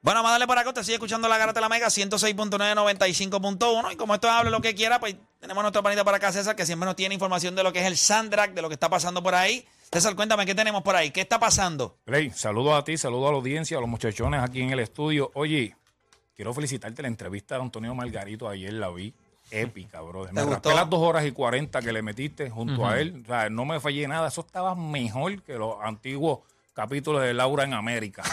Bueno, vamos a darle por acá. Usted sigue escuchando la Garata de la Mega 106.995.1. Y como esto hable lo que quiera, pues tenemos nuestro panita para acá, César, que siempre nos tiene información de lo que es el Sandrack, de lo que está pasando por ahí. César, cuéntame, ¿qué tenemos por ahí? ¿Qué está pasando? Play, saludos a ti, saludos a la audiencia, a los muchachones aquí en el estudio. Oye, quiero felicitarte la entrevista de Antonio Margarito. Ayer la vi épica, brother. Me ¿Te raspé gustó? las dos horas y cuarenta que le metiste junto a él. O sea, no me fallé nada. Eso estaba mejor que los antiguos capítulos de Laura en América.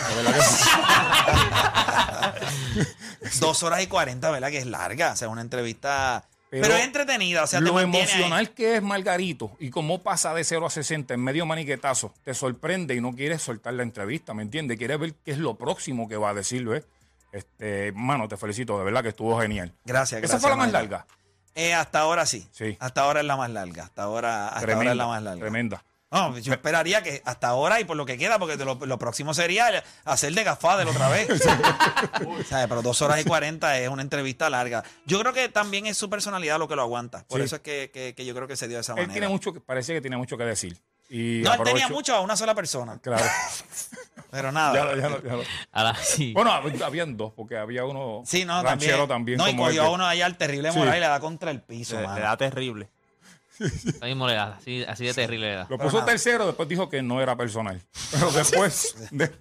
Dos horas y cuarenta, ¿verdad? Que es larga. O sea, una entrevista. Pero, Pero es entretenida. O sea, te lo ahí. emocional que es Margarito y cómo pasa de 0 a 60 en medio maniquetazo, te sorprende y no quieres soltar la entrevista, ¿me entiendes? Quieres ver qué es lo próximo que va a decir, ¿ves? Este, mano, te felicito, de verdad que estuvo genial. Gracias, gracias. Esa fue la más larga. Eh, hasta ahora sí. Sí. Hasta ahora es la más larga. Hasta ahora, hasta Tremenda, ahora es la más larga. tremenda. No, yo esperaría que hasta ahora y por lo que queda, porque lo, lo próximo sería hacer de Gafadel otra vez. ¿Sabes? Pero dos horas y cuarenta es una entrevista larga. Yo creo que también es su personalidad lo que lo aguanta. Por Sí. eso es que, que- que yo creo que se dio de esa Él manera. tiene mucho, parece que tiene mucho que decir. Y no, él tenía mucho a una sola persona. Claro. Pero nada. Ya lo- ya lo- ya lo- Ahora sí. Bueno, hab- habían dos, porque había uno sí, no, ranchero también. también. no, y cogió a uno allá al terrible Sí. moral y le da contra el piso, Le, mano. le da terrible. Le da, así, así de terrible le da. Lo puso tercero, después dijo que no era personal. Pero después. de-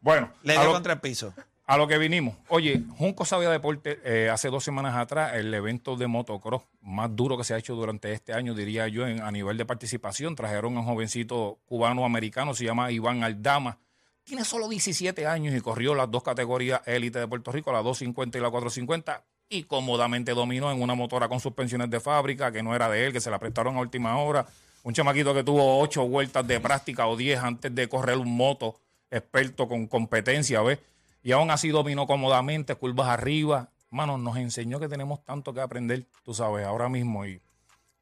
bueno, Le a dio lo- contra el piso. A lo que vinimos. Oye, Junco Sabía Deporte, eh, hace dos semanas atrás, el evento de motocross más duro que se ha hecho durante este año, diría yo, en- a nivel de participación. Trajeron a un jovencito cubano-americano, se llama Iván Aldama. Tiene solo 17 años y corrió las dos categorías élite de Puerto Rico, la 250 y la 450, y cómodamente dominó en una motora con suspensiones de fábrica, que no era de él, que se la prestaron a última hora. Un chamaquito que tuvo ocho vueltas de práctica o 10 antes de correr un moto, experto con competencia, ¿ves? Y aún así dominó cómodamente, curvas arriba. Mano, nos enseñó que tenemos tanto que aprender, tú sabes, ahora mismo, y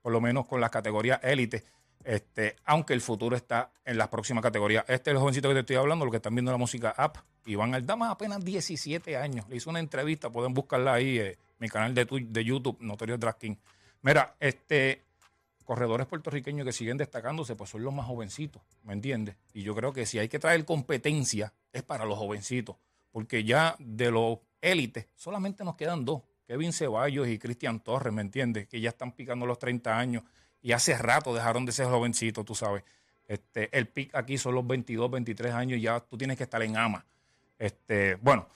por lo menos con las categorías élite, este, aunque el futuro está en las próximas categorías. Este es el jovencito que te estoy hablando, lo que están viendo en la música app, Iván Aldama, apenas 17 años. Le hizo una entrevista, pueden buscarla ahí, eh, mi canal de, de YouTube, Notorious Drag. Mira, este, corredores puertorriqueños que siguen destacándose, pues son los más jovencitos, ¿me entiendes? Y yo creo que si hay que traer competencia, es para los jovencitos, porque ya de los élites solamente nos quedan dos, Kevin Ceballos y Cristian Torres, ¿me entiendes? Que ya están picando los 30 años y hace rato dejaron de ser jovencitos, tú sabes. Este, el pick aquí son los 22, 23 años, ya tú tienes que estar en ama. Este, bueno,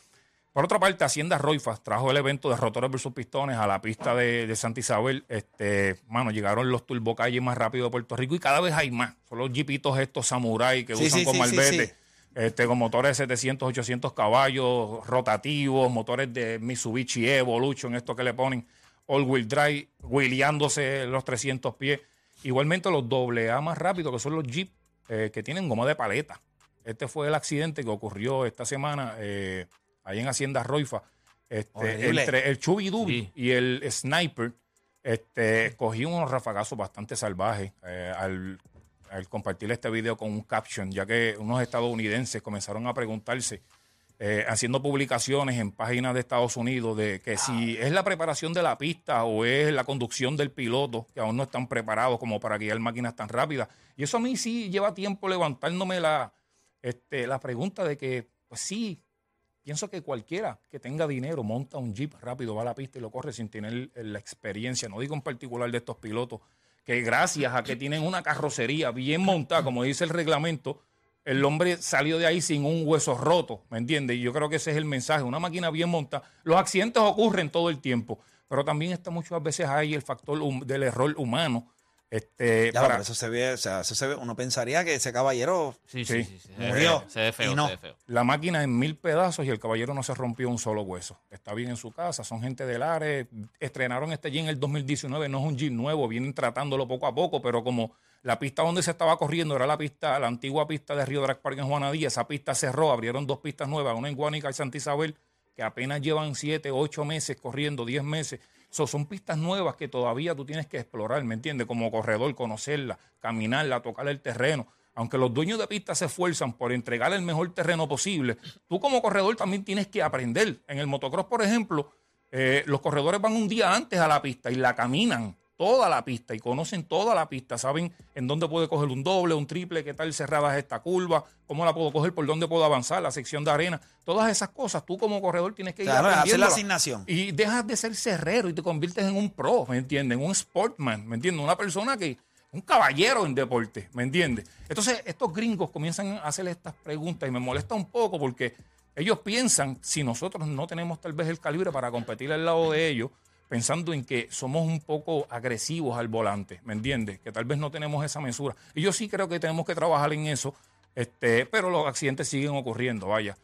por otra parte, Hacienda Roifas trajo el evento de rotores versus pistones a la pista de, de Santa Isabel. Este, mano, llegaron los turbocalles más rápido de Puerto Rico y cada vez hay más. Son los jeepitos estos samurai que Sí, usan sí, con sí, sí. Este, con motores de 700, 800 caballos, rotativos, motores de Mitsubishi Evolution, esto que le ponen all-wheel drive, wheeleándose los 300 pies. Igualmente los AA más rápidos, que son los Jeep, eh, que tienen goma de paleta. Este fue el accidente que ocurrió esta semana eh, ahí en Hacienda Roifa. Este, entre el Chubidubi Sí. y el Sniper, este, cogí unos rafagazos bastante salvajes eh, al, al compartir este video con un caption, ya que unos estadounidenses comenzaron a preguntarse, eh, haciendo publicaciones en páginas de Estados Unidos, de que si es la preparación de la pista o es la conducción del piloto, que aún no están preparados como para guiar máquinas tan rápidas. Y eso a mí sí lleva tiempo levantándome la, este, la pregunta de que, pues sí, pienso que cualquiera que tenga dinero monta un jeep rápido, va a la pista y lo corre sin tener eh, la experiencia. No digo en particular de estos pilotos, que gracias a que tienen una carrocería bien montada, como dice el reglamento, el hombre salió de ahí sin un hueso roto, ¿me entiendes? Y yo creo que ese es el mensaje, una máquina bien montada. Los accidentes ocurren todo el tiempo, pero también está muchas veces ahí el factor hum- del error humano. Este, Ya, para- pero eso se ve, o sea, eso se ve, uno pensaría que ese caballero Sí, Sí. sí, sí. sí. Se ve Murió. Se ve feo, no. se ve feo. la máquina en mil pedazos y el caballero no se rompió un solo hueso. Está bien en su casa, son gente del área. Estrenaron este Jeep en el 2019, no es un Jeep nuevo, vienen tratándolo poco a poco, pero como la pista donde se estaba corriendo era la pista, la antigua pista de Río Drag Park en Juanadía, esa pista cerró, abrieron dos pistas nuevas, una en Guanica y Santa Isabel, que apenas llevan siete, ocho meses corriendo, diez meses. So, son pistas nuevas que todavía tú tienes que explorar, ¿me entiendes? Como corredor, conocerla, caminarla, tocar el terreno. Aunque los dueños de pistas se esfuerzan por entregar el mejor terreno posible, tú como corredor también tienes que aprender. En el motocross, por ejemplo, eh, los corredores van un día antes a la pista y la caminan toda la pista y conocen toda la pista, saben en dónde puede coger un doble, un triple, qué tal cerrada es esta curva, cómo la puedo coger, por dónde puedo avanzar, la sección de arena, todas esas cosas, tú como corredor tienes que ir Claro, hacer la asignación. Y dejas de ser cerrero y te conviertes en un pro, ¿me entiendes? En un sportman, ¿me entiendes? Una persona que, un caballero en deporte, ¿me entiendes? Entonces, estos gringos comienzan a hacer estas preguntas y me molesta un poco porque ellos piensan, si nosotros no tenemos tal vez el calibre para competir al lado de ellos, pensando en que somos un poco agresivos al volante, ¿me entiendes? Que tal vez no tenemos esa mesura. Y yo sí creo que tenemos que trabajar en eso, este, pero los accidentes siguen ocurriendo, vaya.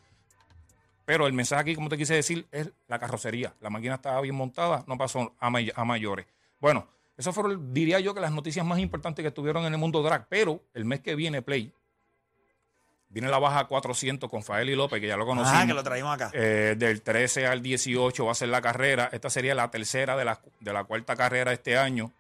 Pero el mensaje aquí, como te quise decir, es la carrocería. La máquina estaba bien montada, no pasó a, may- a mayores. Bueno, eso fueron, diría yo, que las noticias más importantes que estuvieron en el mundo drag. Pero el mes que viene, Play, viene la baja 400 con Faeli López, que ya lo conocimos. Ah, que lo traímos acá. Eh, del 13 al 18 va a ser la carrera. Esta sería la tercera de la, de la cuarta carrera este año.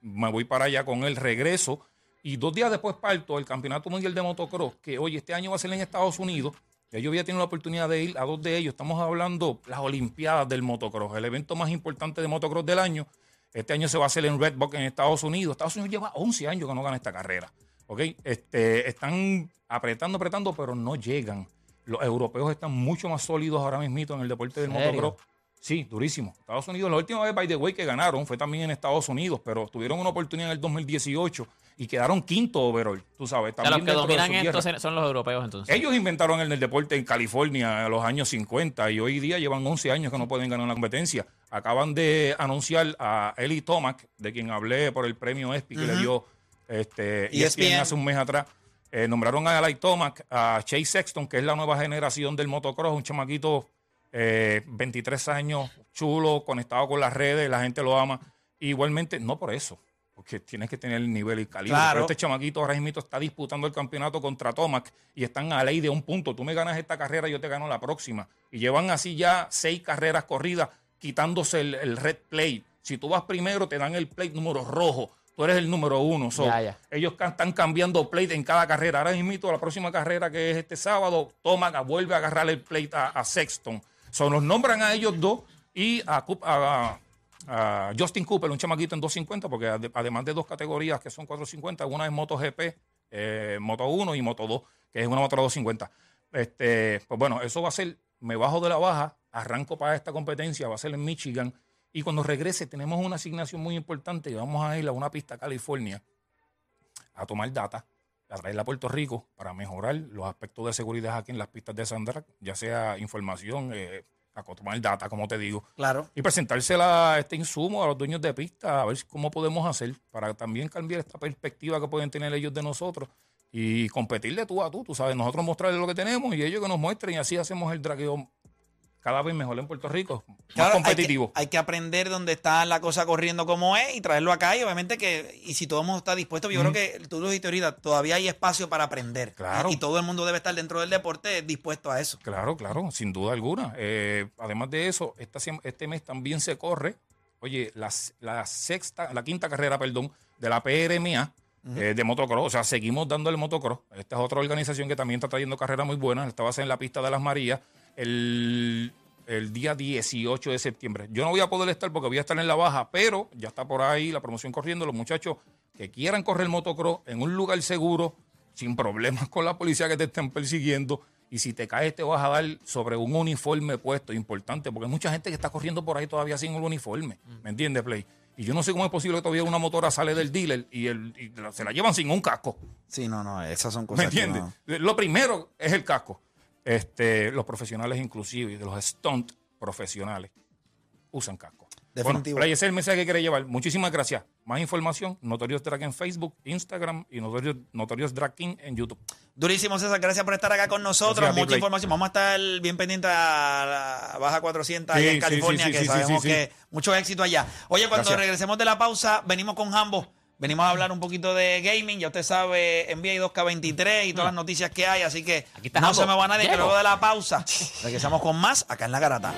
Me voy para allá con el regreso. Y dos días después parto el Campeonato Mundial de Motocross, que hoy este año va a ser en Estados Unidos. Ya yo había tenido la oportunidad de ir a dos de ellos. Estamos hablando las Olimpiadas del Motocross, el evento más importante de motocross del año. Este año se va a hacer en Red Bull en Estados Unidos. Estados Unidos lleva 11 años que no gana esta carrera. ¿Ok? Este, están apretando, apretando, pero no llegan. Los europeos están mucho más sólidos ahora mismo en el deporte del ¿Serio? motocross. Sí, durísimo. Estados Unidos, la última vez, by the way, que ganaron fue también en Estados Unidos, pero tuvieron una oportunidad en el 2018 y quedaron quinto overall, tú sabes. O sea, también los que dominan esto tierra. son los europeos entonces. Ellos inventaron el, el deporte en California en los años 50 y hoy día llevan 11 años que no pueden ganar la competencia. Acaban de anunciar a Eli Tomac, de quien hablé por el premio ESPY que le dio este, ESPN ESPN. hace un mes atrás. Eh, nombraron a Eli Tomac, a Chase Sexton, que es la nueva generación del motocross, un chamaquito eh, 23 años, chulo, conectado con las redes, la gente lo ama. Igualmente, no por eso, porque tienes que tener el nivel y calibre. Claro. Pero este chamaquito ahora mismo está disputando el campeonato contra Tomac y están a ley de un punto. Tú me ganas esta carrera, yo te gano la próxima. Y llevan así ya seis carreras corridas quitándose el, el red plate. Si tú vas primero, te dan el plate número rojo. Tú eres el número uno. So, Ya, ya. Ellos están cambiando plate en cada carrera. Ahora mismo, la próxima carrera que es este sábado, Tomac vuelve a agarrar el plate a, a Sexton. So, nos nombran a ellos dos y a, a- a Justin Cooper, un chamaquito en 250, porque ade- además de dos categorías que son 450, una es MotoGP, eh, Moto 1 y Moto 2, que es una moto 250. Este, pues bueno, eso va a ser, me bajo de la baja, arranco para esta competencia, va a ser en Michigan, y cuando regrese tenemos una asignación muy importante y vamos a ir a una pista a California a tomar data, a traerla a Puerto Rico para mejorar los aspectos de seguridad aquí en las pistas de Sandra, ya sea información, eh, a tomar data, como te digo, Claro. y presentársela este insumo a los dueños de pista, a ver cómo podemos hacer para también cambiar esta perspectiva que pueden tener ellos de nosotros y competir de tú a tú, tú sabes, nosotros mostrarles lo que tenemos y ellos que nos muestren y así hacemos el dragueo cada vez mejor en Puerto Rico, más Claro, hay que- competitivo. Hay que, aprender dónde está la cosa corriendo como es y traerlo acá. Y obviamente que, y si todo el mundo está dispuesto, yo creo que tú lo dijiste ahorita, todavía hay espacio para aprender. Claro. Y, todo el mundo debe estar dentro del deporte dispuesto a eso. Claro, claro, sin duda alguna. Eh, además de eso, esta, este mes también se corre, oye, la, sexta, la quinta carrera, perdón, de la PRMA eh, de motocross. O sea, seguimos dándole motocross. Esta es otra organización que también está trayendo carreras muy buenas. Esta va a ser en la pista de las Marías el, el día 18 de septiembre. Yo no voy a poder estar porque voy a estar en la baja, pero ya está por ahí la promoción corriendo. Los muchachos que quieran correr motocross en un lugar seguro, sin problemas con la policía que te estén persiguiendo. Y si te caes, te vas a dar sobre un uniforme puesto, importante, porque hay mucha gente que está corriendo por ahí todavía sin un uniforme. ¿Me entiendes, Play? Y yo no sé cómo es posible que todavía una motora sale del dealer y, el, y se la llevan sin un casco. Sí, no, no, esas son ¿Me cosas. que entiendes? no- Lo primero es el casco. Este, los profesionales inclusive, de los stunt profesionales, usan casco. Definitivo. Bueno, ese es el mensaje que quiere llevar. Muchísimas gracias. Más información, Notorious Drag en Facebook, Instagram y Notorious, Notorious Drag King en YouTube. Durísimo, César. Gracias por estar acá con nosotros. Gracias Mucha información. Vamos a estar bien pendientes a la Baja 400 Sí, en California, sí, sí, que sabemos que mucho éxito allá. Oye, cuando Gracias. regresemos de la pausa, venimos con Jambo. Venimos a hablar un poquito de gaming. Ya usted sabe, NBA 2K23 y todas las noticias que hay. Así que no se me va nadie. Que luego de la pausa regresamos con más acá en La Garata.